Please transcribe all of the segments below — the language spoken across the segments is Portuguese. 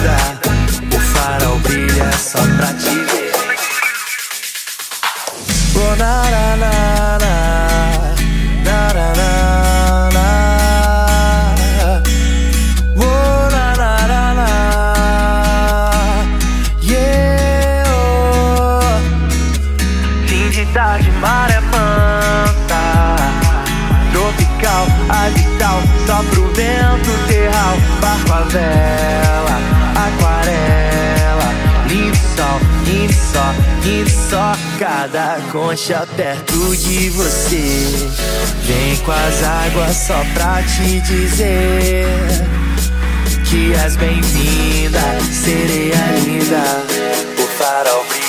vida. O farol brilha só pra te ver. só cada concha perto de você. Vem com as águas só pra te dizer que és bem-vinda, sereia linda, o farol brilha.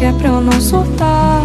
que é pra eu não soltar.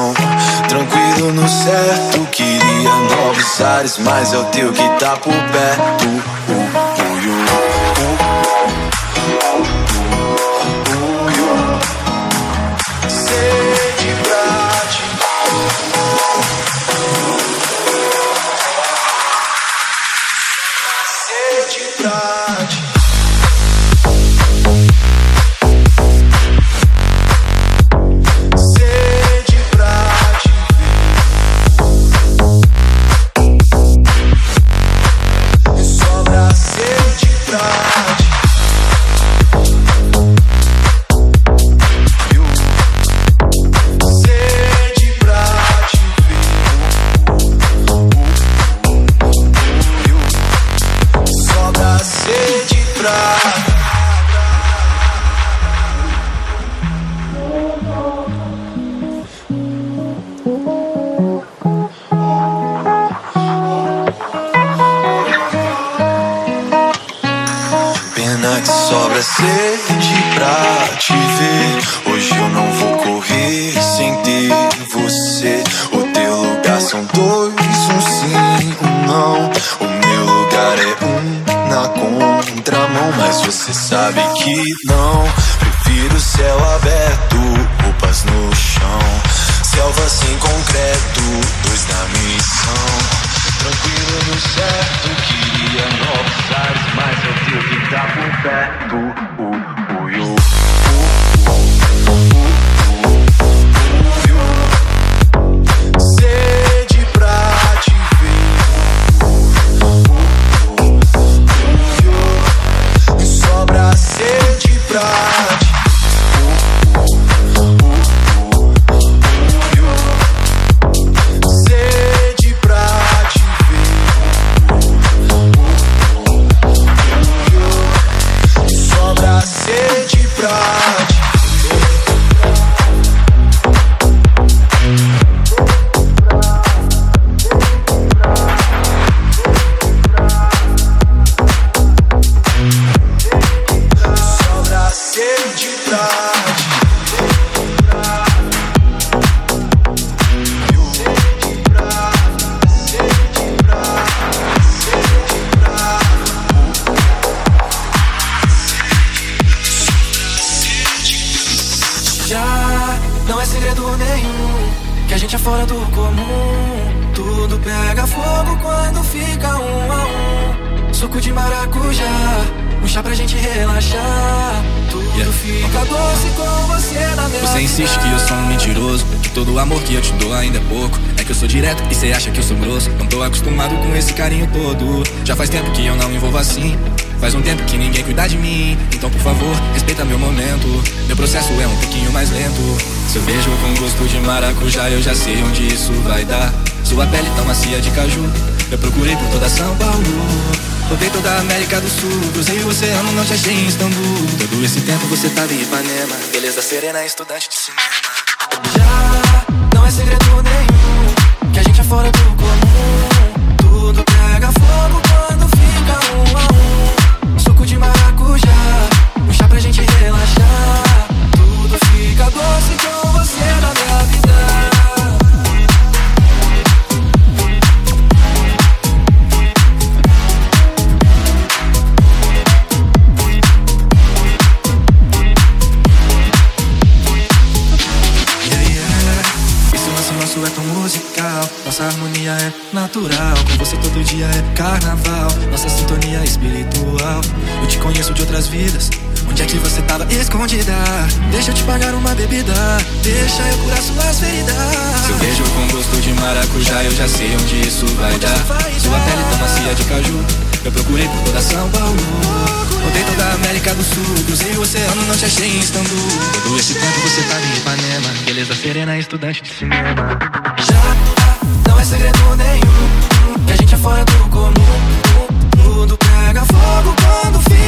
tudo no certo. Queria novos ares, mas é o teu que tá por perto. Serena, é estudante de te pagar uma bebida. Deixa eu curar suas feridas. Seu beijo com gosto de maracujá Eu já sei onde isso vai onde dar isso Sua pele tão macia de caju. Eu procurei por toda São Paulo. Rodei toda a América do Sul. Cruzei o oceano, não te achei em Istambul. Todo esse tempo você tá em Ipanema. Beleza serena, estudante de cinema. Já não é segredo nenhum Que a gente é fora do comum. Tudo pega fogo quando fica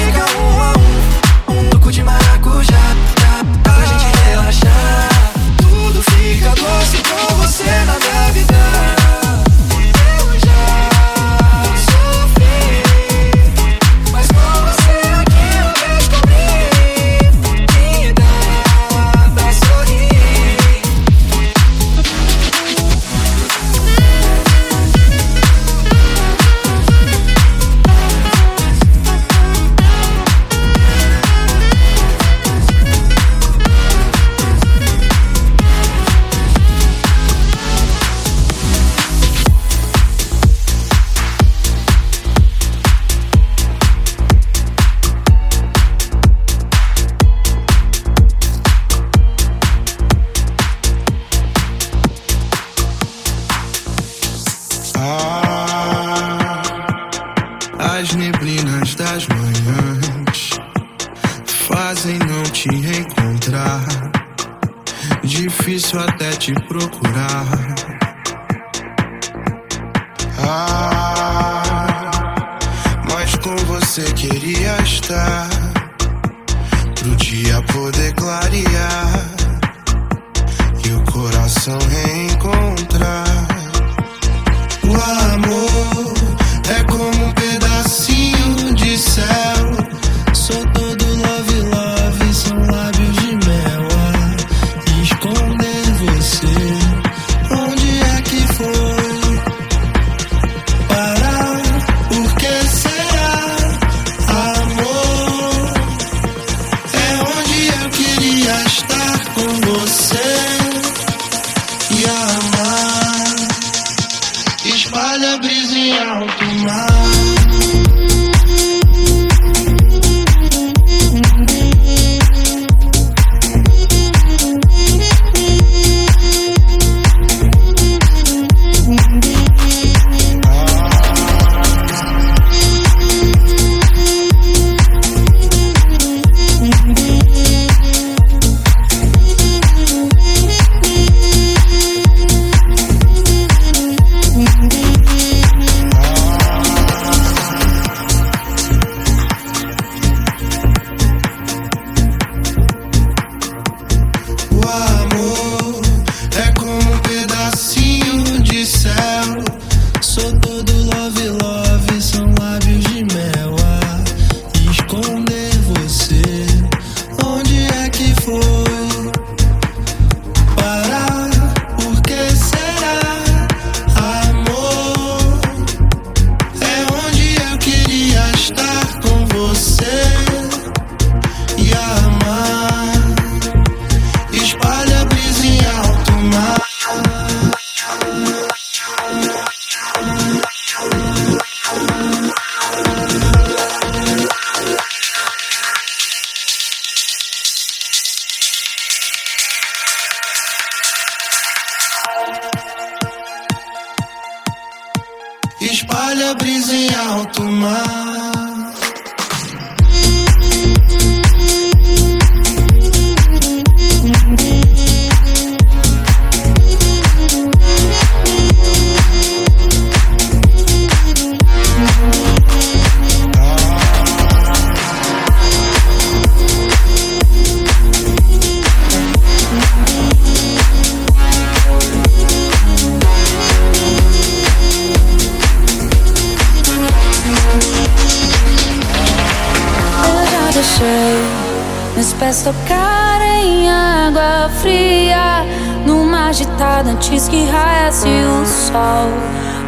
acordado antes que raiasse o sol.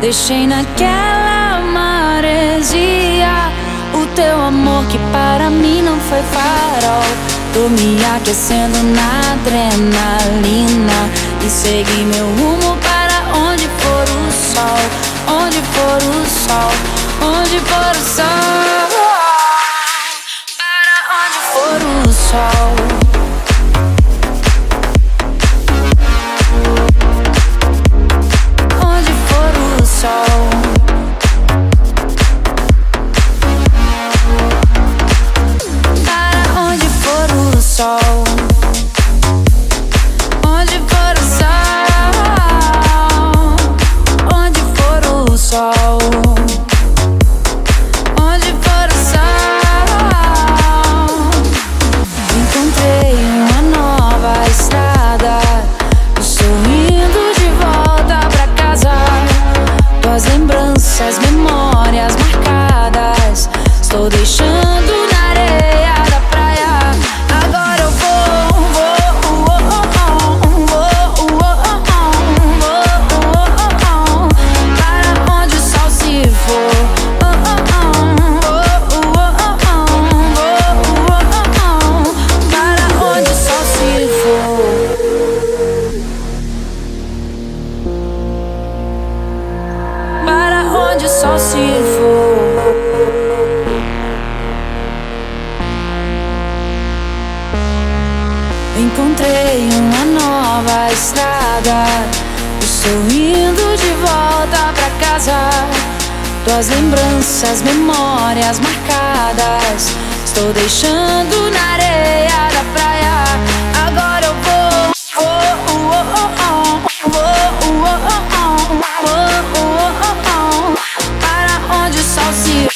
Deixei naquela maresia o teu amor que para mim não foi farol. Tô me aquecendo na adrenalina e segui meu rumo para onde for o sol, onde for o sol, onde for o sol. Para onde for o sol. Oh. de volta pra casa. Tuas lembranças, memórias marcadas. Estou deixando na areia da praia. Agora eu vou. Para onde o sol se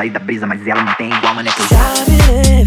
sair da brisa, mas ela não tem igual, mano, é que eu já.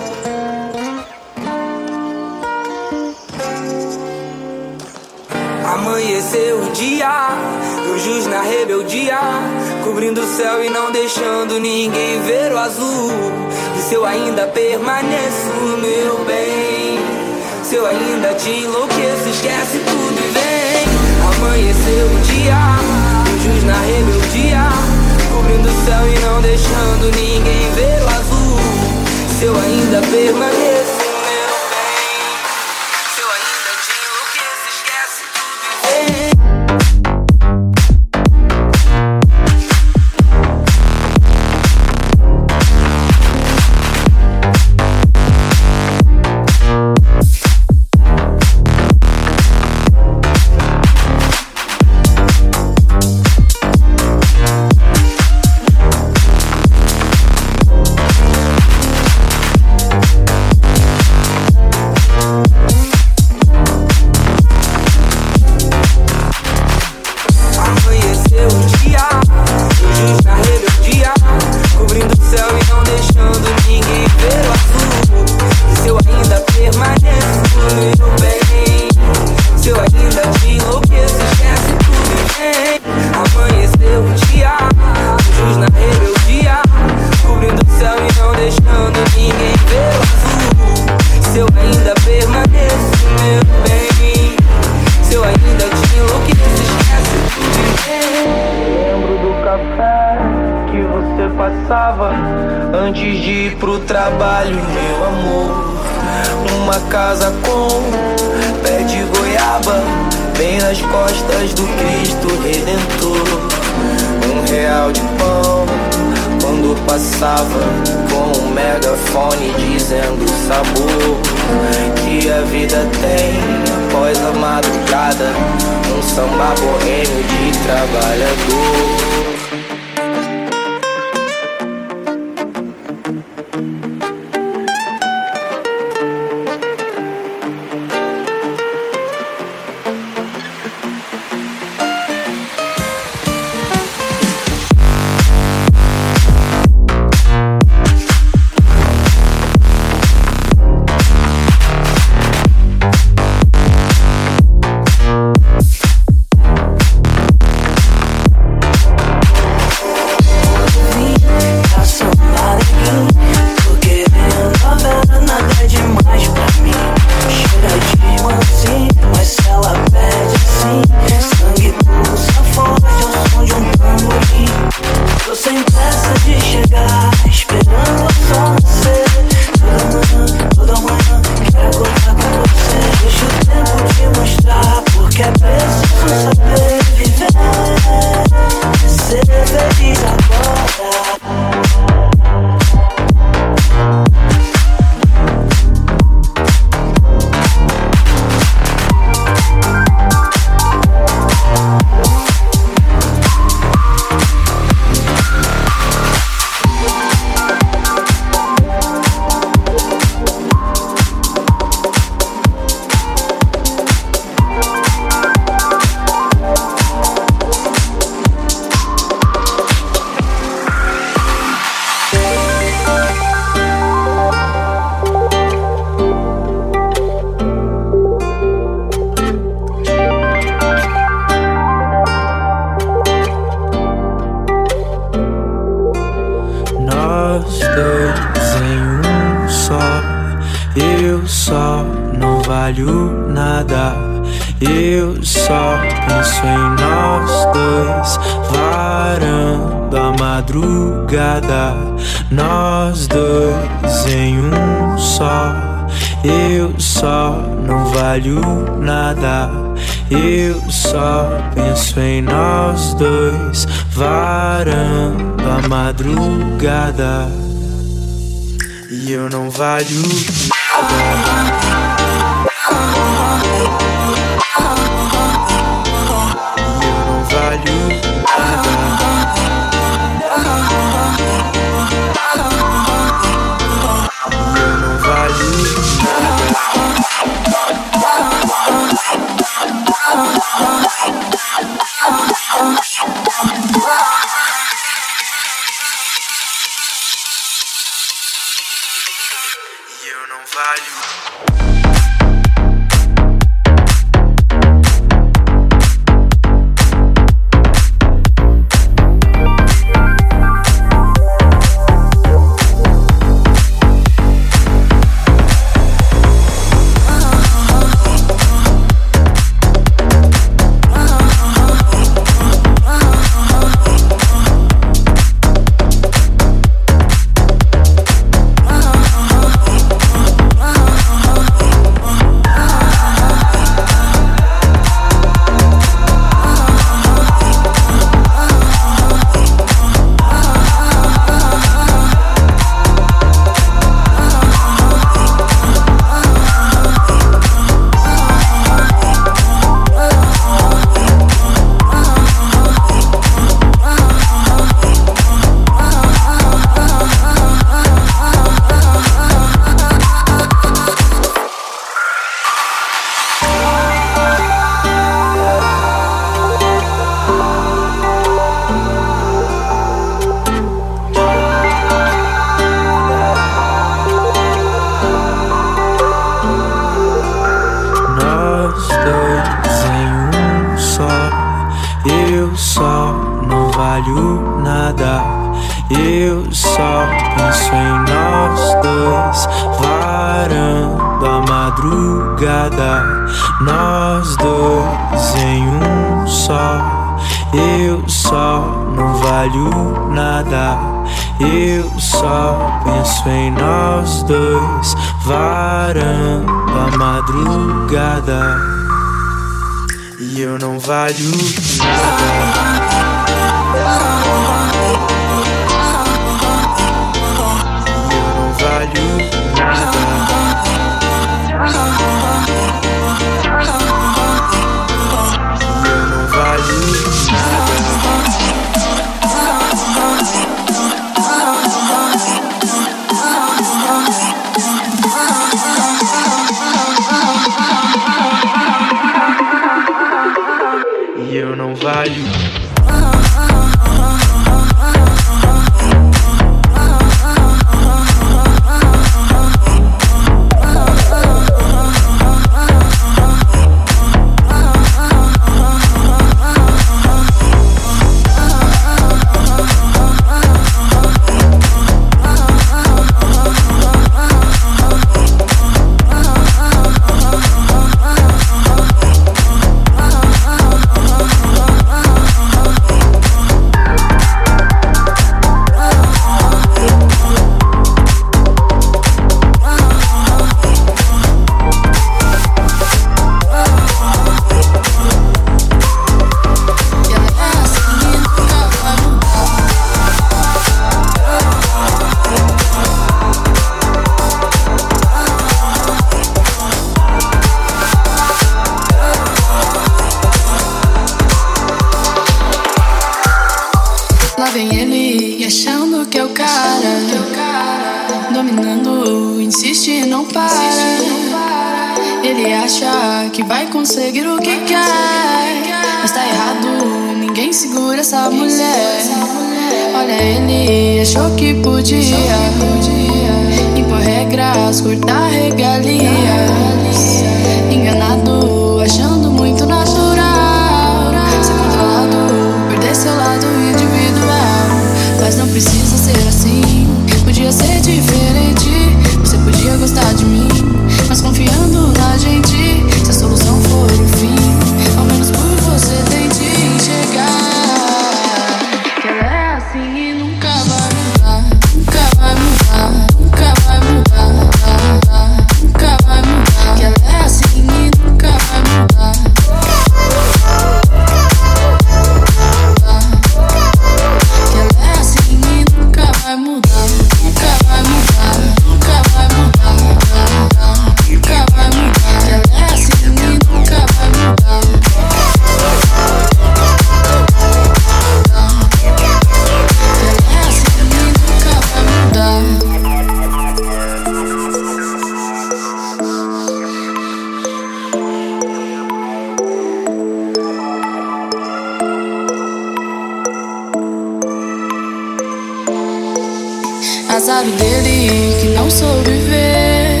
passado dele que não soube ver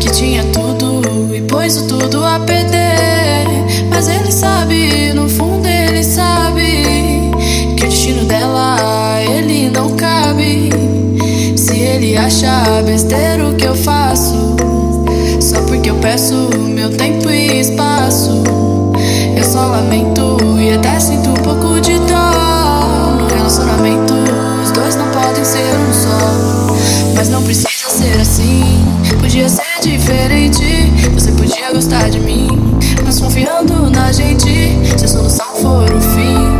Que tinha tudo e pôs o tudo a perder. Mas ele sabe, no fundo ele sabe Que o destino dela, ele não cabe. Se ele acha besteira o que eu faço? Só porque eu peço meu tempo e espaço. Eu só lamento Mas não precisa ser assim. Podia ser diferente. Você podia gostar de mim. Mas confiando na gente, se a solução for o fim.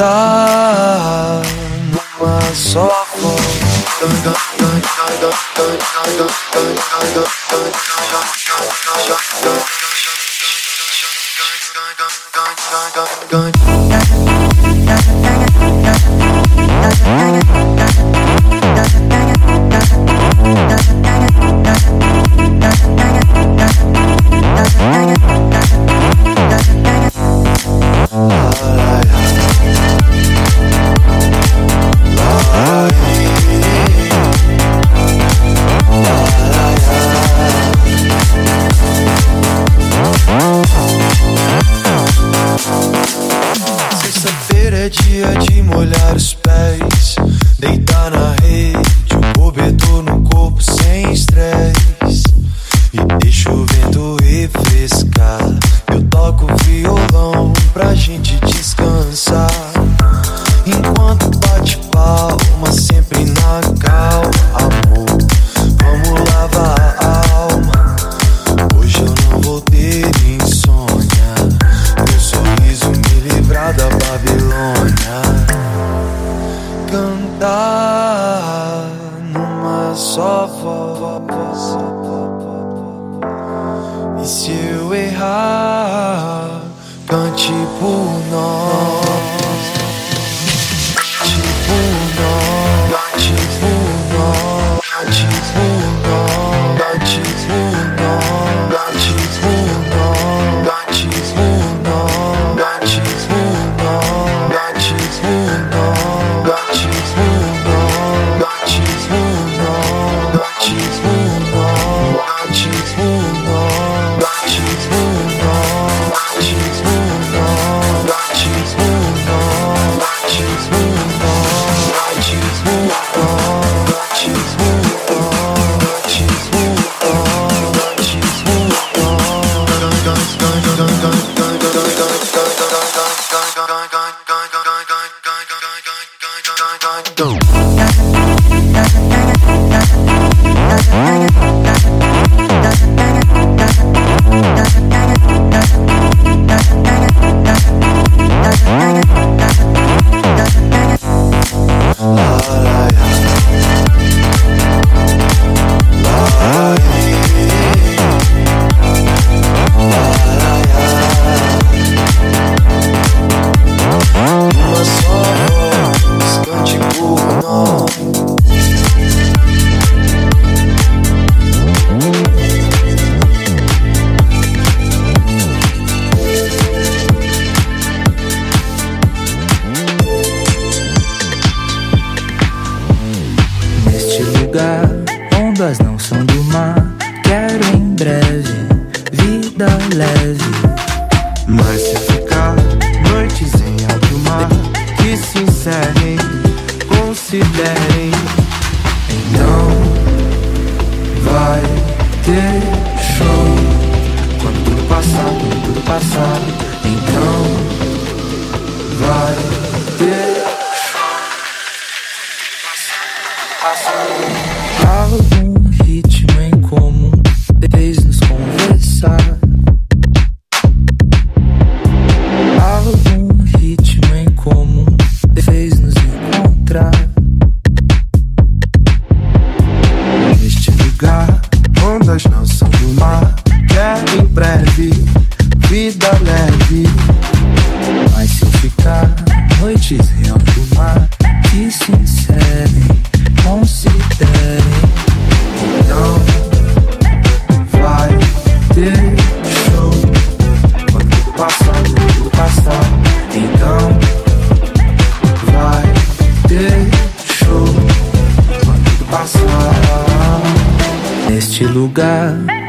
i'm só cor.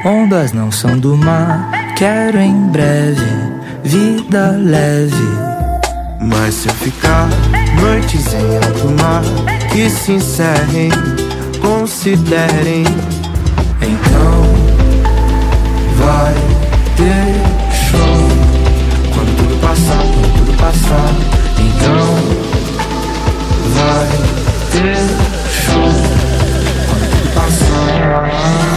Ondas não são do mar, quero em breve vida leve. Mas se eu ficar noites em alto mar, que se encerrem, considerem. Então vai ter show quando tudo passar, quando tudo passar. Então vai ter show quando tudo passar.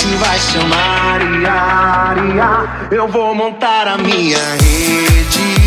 Gente vai chamar ia, ia. Eu vou montar a minha rede,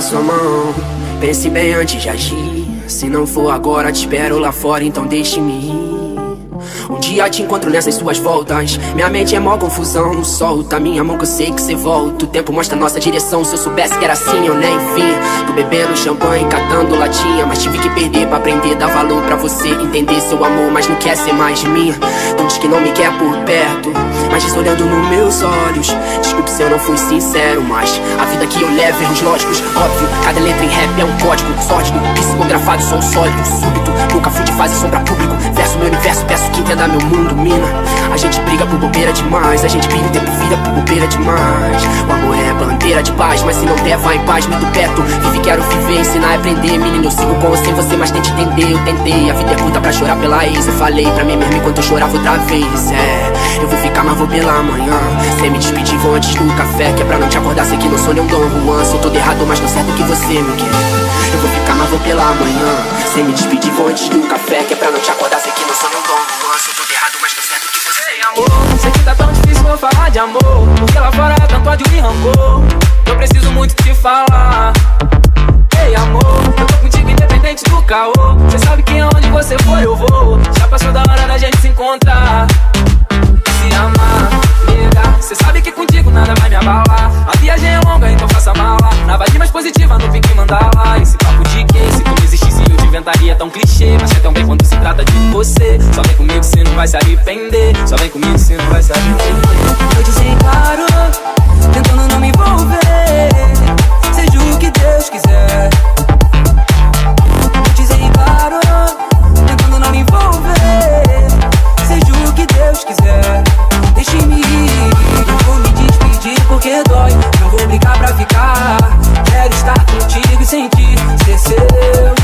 Sua mão. Pense bem antes de agir. Se não for agora, te espero lá fora, então deixe-me ir. Um dia te encontro nessas suas voltas. Minha mente é mó confusão. Solta minha mão que eu sei que cê volta. O tempo mostra nossa direção. Se eu soubesse que era assim, eu nem vim. Tô bebendo champanhe, catando latinha. Mas tive que perder pra aprender. Dar valor pra você entender seu amor, mas não quer ser mais de mim. Não diz que não me quer por perto. Mas olhando nos meus olhos. Desculpe se eu não fui sincero, mas a vida que eu levo erros lógicos. Óbvio, cada letra em rap é um código. Sórdido, psicografado, sou sólido, súbito. Nunca fui de fase sombra público. Verso meu universo, peço que entenda meu mundo, mina. A gente briga por bobeira demais. A gente pira o tempo vira por bobeira demais. O amor é bandeira de paz, mas se não der, vai em paz, me do perto. Vive, quero viver, ensinar e aprender. Menino, eu sigo com ou sem você, mas tente entender. Eu tentei, a vida é curta pra chorar pela ex. Eu falei pra mim mesmo enquanto eu chorava outra vez. É, eu vou ficar, mas pela manhã. Sem me despedir, vou antes do café. Que é pra não te acordar, sei que não sou nem um Dom Juan. Sou todo errado, mas não certo que você me quer. Eu vou ficar, mas vou pela manhã. Sem me despedir, vou antes do café. Que é pra não te acordar, sei que não sou nem um Dom Juan. Sou todo errado, mas não certo que você Ei, amor, sei que tá tão difícil vou falar de amor Porque lá fora há tanto ódio e rancor Eu preciso muito te falar Ei, amor, eu tô contigo independente do caô Cê sabe que aonde você for eu vou Já passou da hora da gente se encontrar Se amar, nega Cê sabe que contigo nada vai me abalar. A viagem é longa, então faça mala. Na vibe mais positiva, no pique mandala. Esse papo de que se tu não existisse eu te inventaria tão clichê. Mas é tão bem quando se trata de você. Só vem comigo, cê não vai se arrepender. Só vem comigo, cê não vai se arrepender. Eu desencaro, tentando não me envolver. Seja o que Deus quiser. Sentir. Ser seu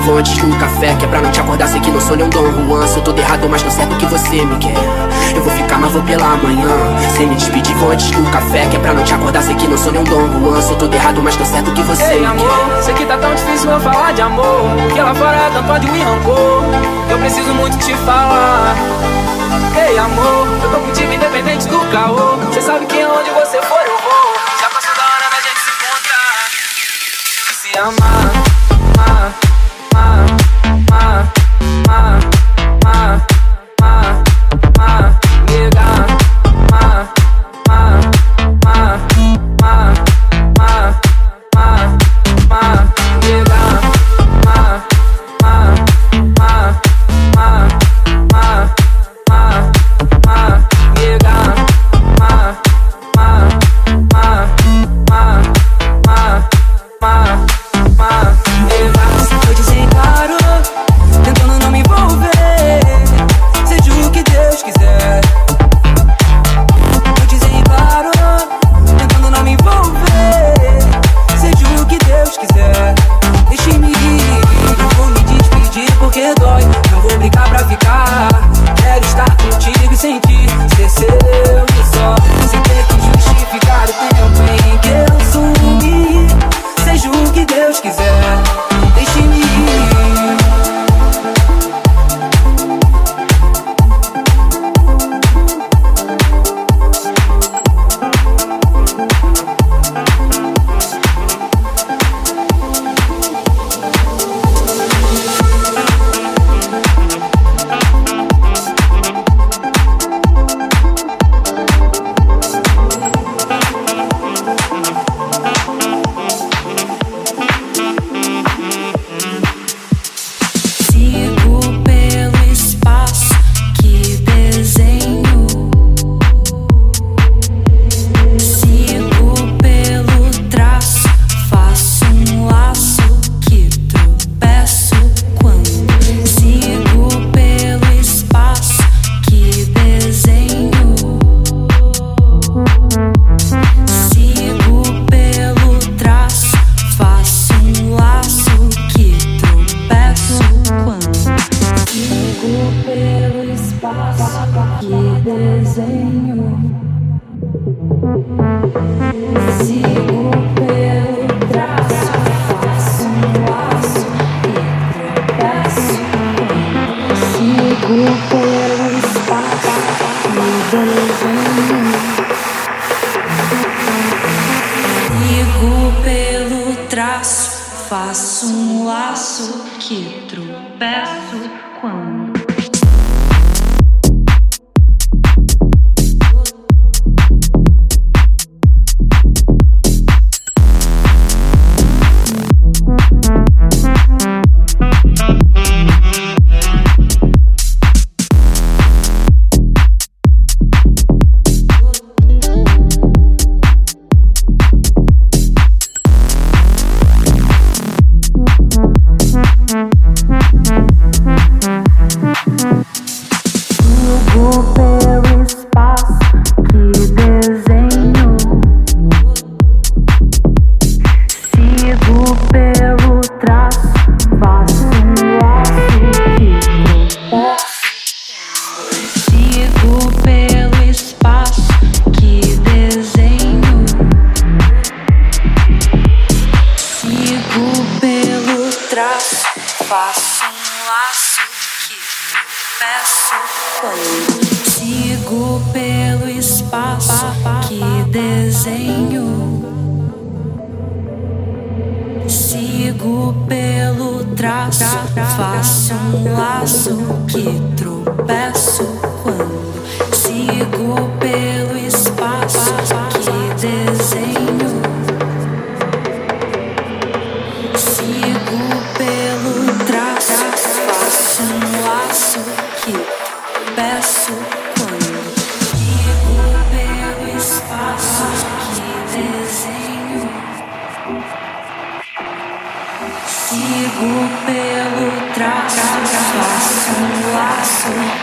do café Que é pra não te acordar, sei que não sou nem um Dom Juan. Sou todo errado, mas tô certo que você me quer. Eu vou ficar, mas vou pela manhã. Sem me despedir, vou antes do café Que é pra não te acordar, sei que não sou nem um Dom Juan. Sou todo errado, mas tô certo que você Ei me amor, quer. sei que tá tão difícil eu falar de amor Que lá fora tanto ódio e rancor. Eu preciso muito te falar. Ei amor, eu tô contigo independente do caô. Cê sabe que onde você for eu vou. Já passou da hora da gente se encontrar. Se amar,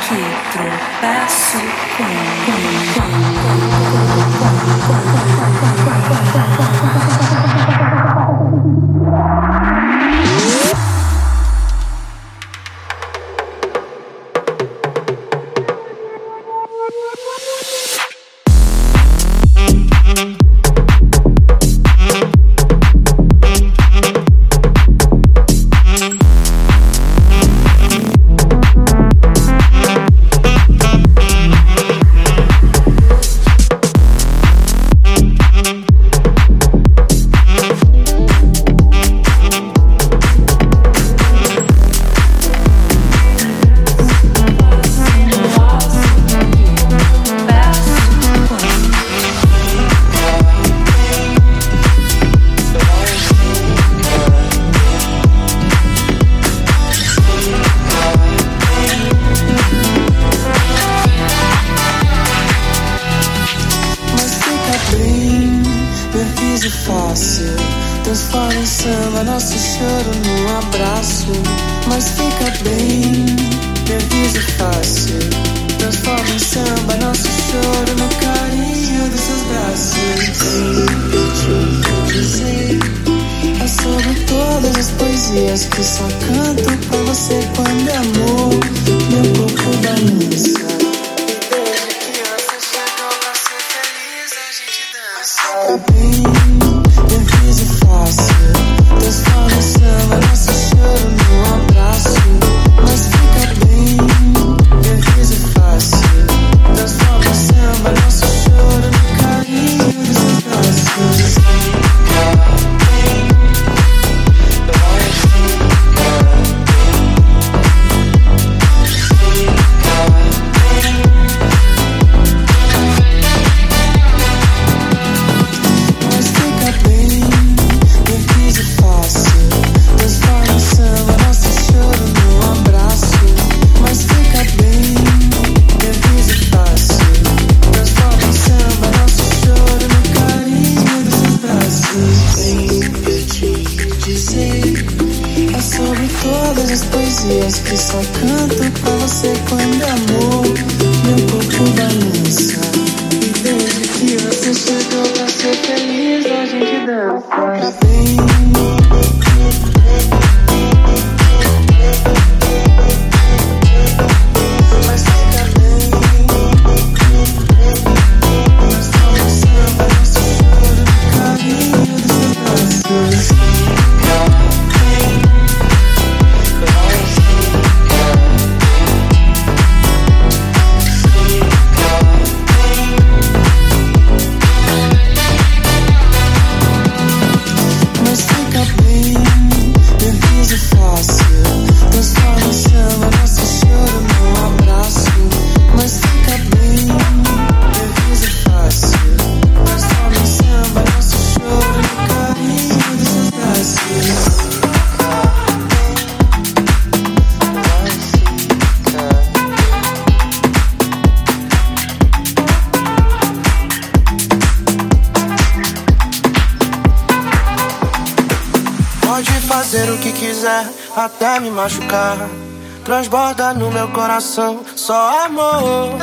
que tropeço quando. coração só amor.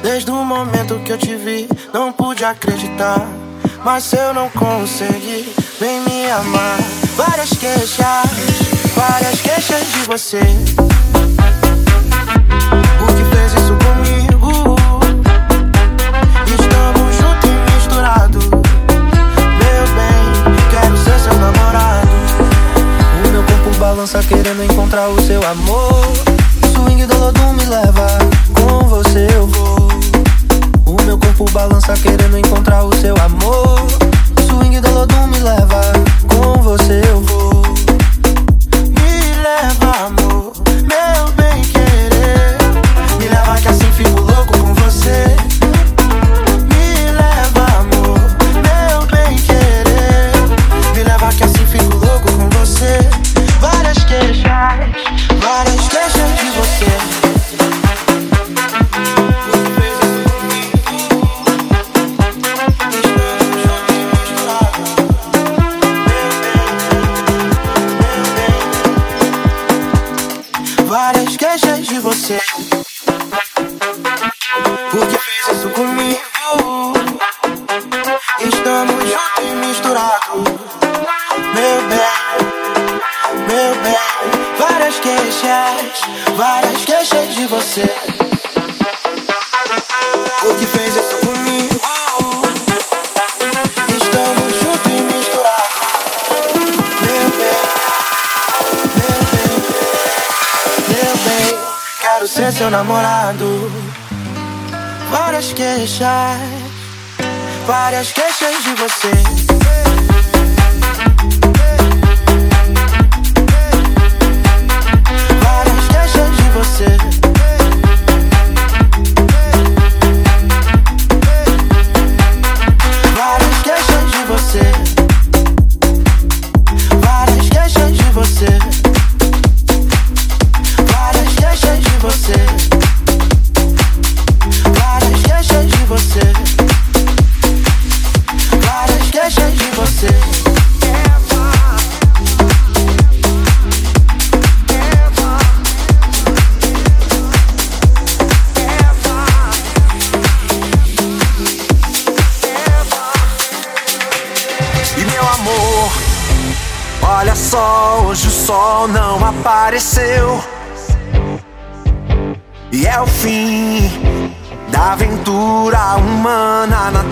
Desde o momento que eu te vi, não pude acreditar. Mas eu não consegui, vem me amar. Várias queixas, várias queixas de você. O que fez isso comigo? Estamos juntos e misturados. Meu bem, quero ser seu namorado. O meu corpo balança querendo encontrar o seu amor leva, com você eu vou. O meu corpo balança querendo encontrar o seu amor. Swing da Lodum me leva, com você eu vou.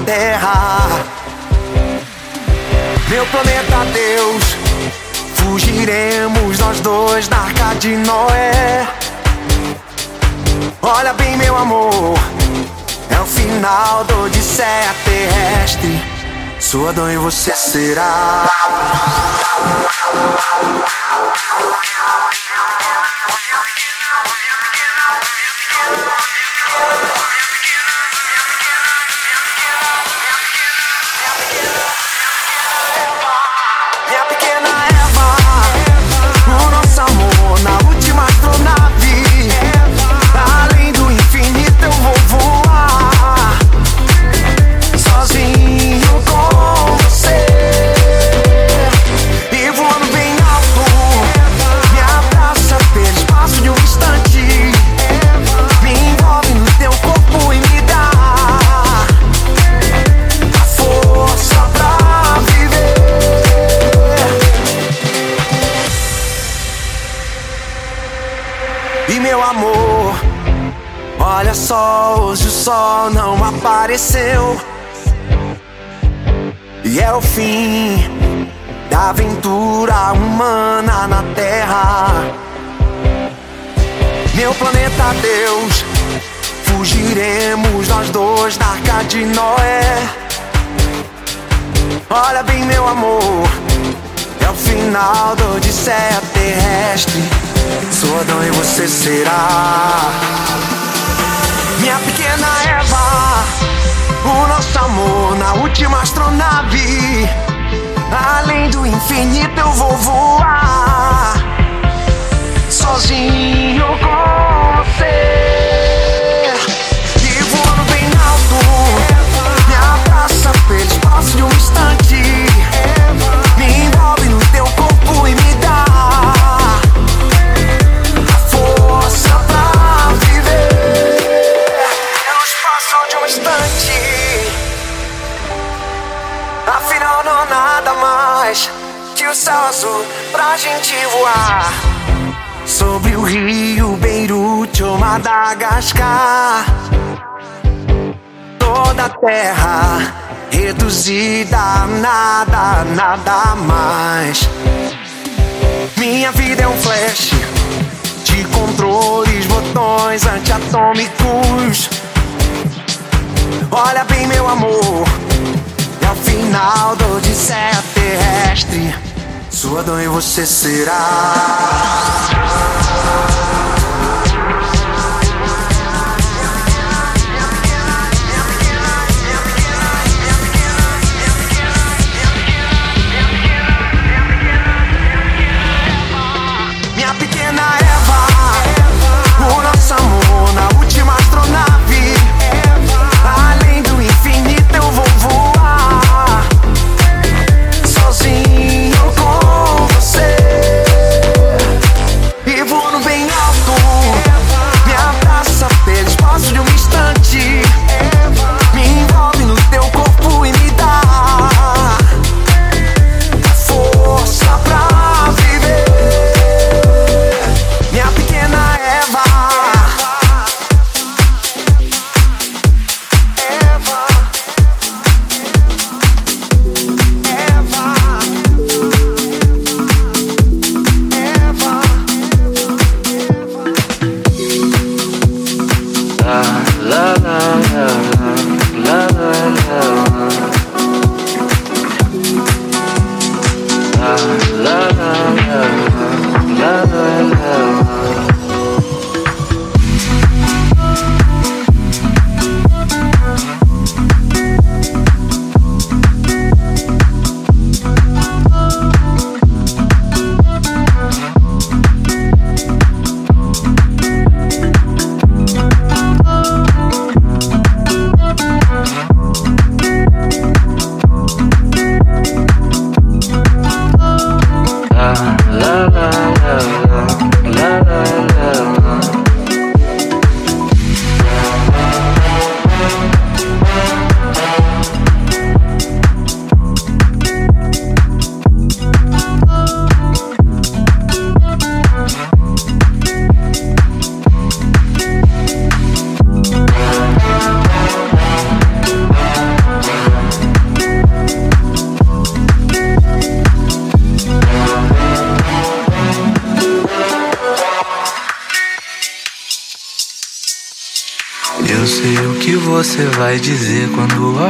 Terra. Meu planeta Deus, fugiremos nós dois da arca de Noé. Olha bem, meu amor, é o final do Odisseia terrestre. Sua dor e você será. Só, hoje o sol não apareceu. E é o fim da aventura humana na Terra. Meu planeta Deus, fugiremos nós dois da arca de Noé. Olha bem, meu amor, é o final do Odisseia terrestre. Sua dor e você será minha pequena Eva. O nosso amor na última astronave. Além do infinito eu vou voar sozinho com você. E voando bem alto, me abraça pelo espaço de um instante. Mais que o céu azul pra gente voar. Sobre o rio Beirute ou Madagascar. Toda a terra reduzida a nada, nada mais. Minha vida é um flash de controles, botões antiatômicos. Olha bem, meu amor, final do Odisseia terrestre. Sua dor e você será.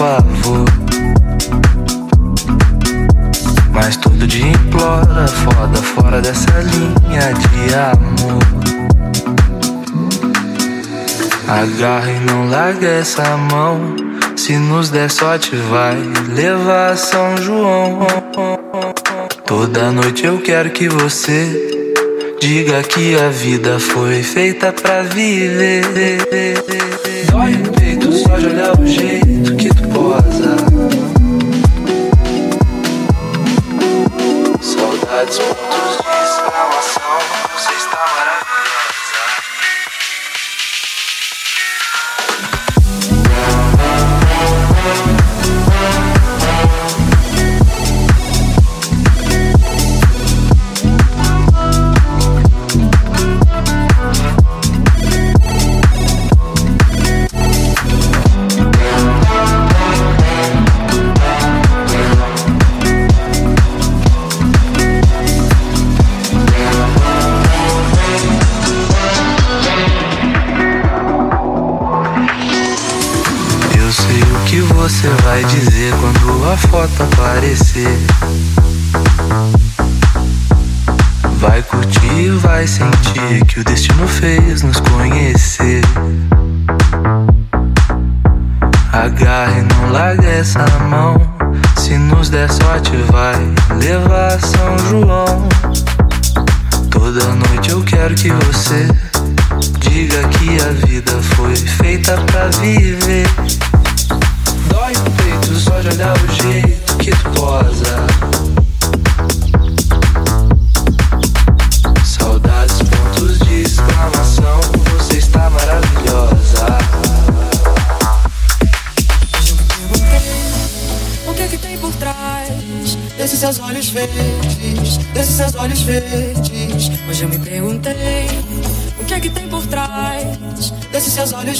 Favor. Mas todo dia implora, foda fora dessa linha de amor. Agarra e não larga essa mão. Se nos der sorte, vai levar São João. Toda noite eu quero que você diga que a vida foi feita pra viver.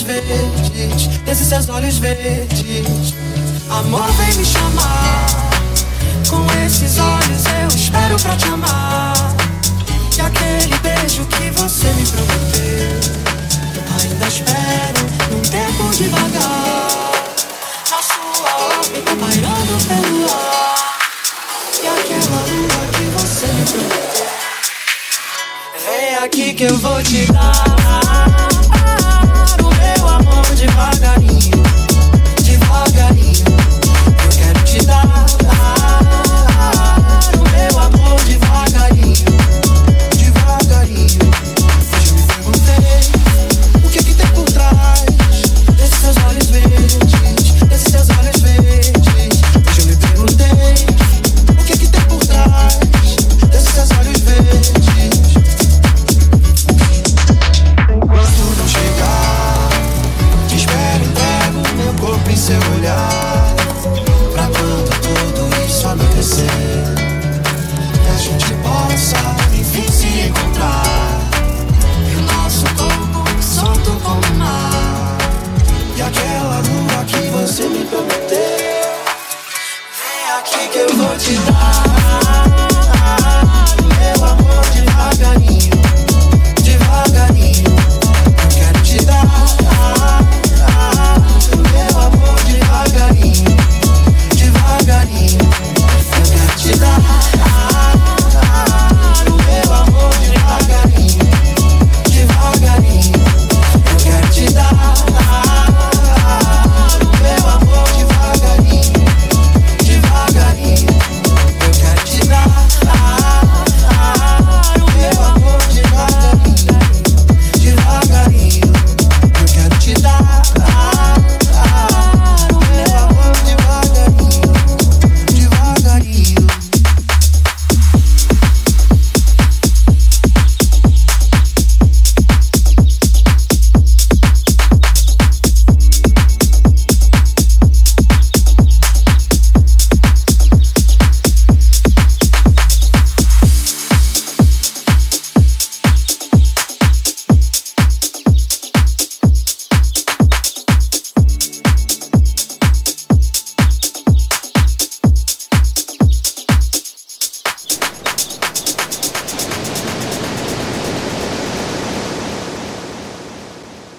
Olhos verdes, desses seus olhos verdes. Amor vem me chamar, com esses olhos eu espero pra te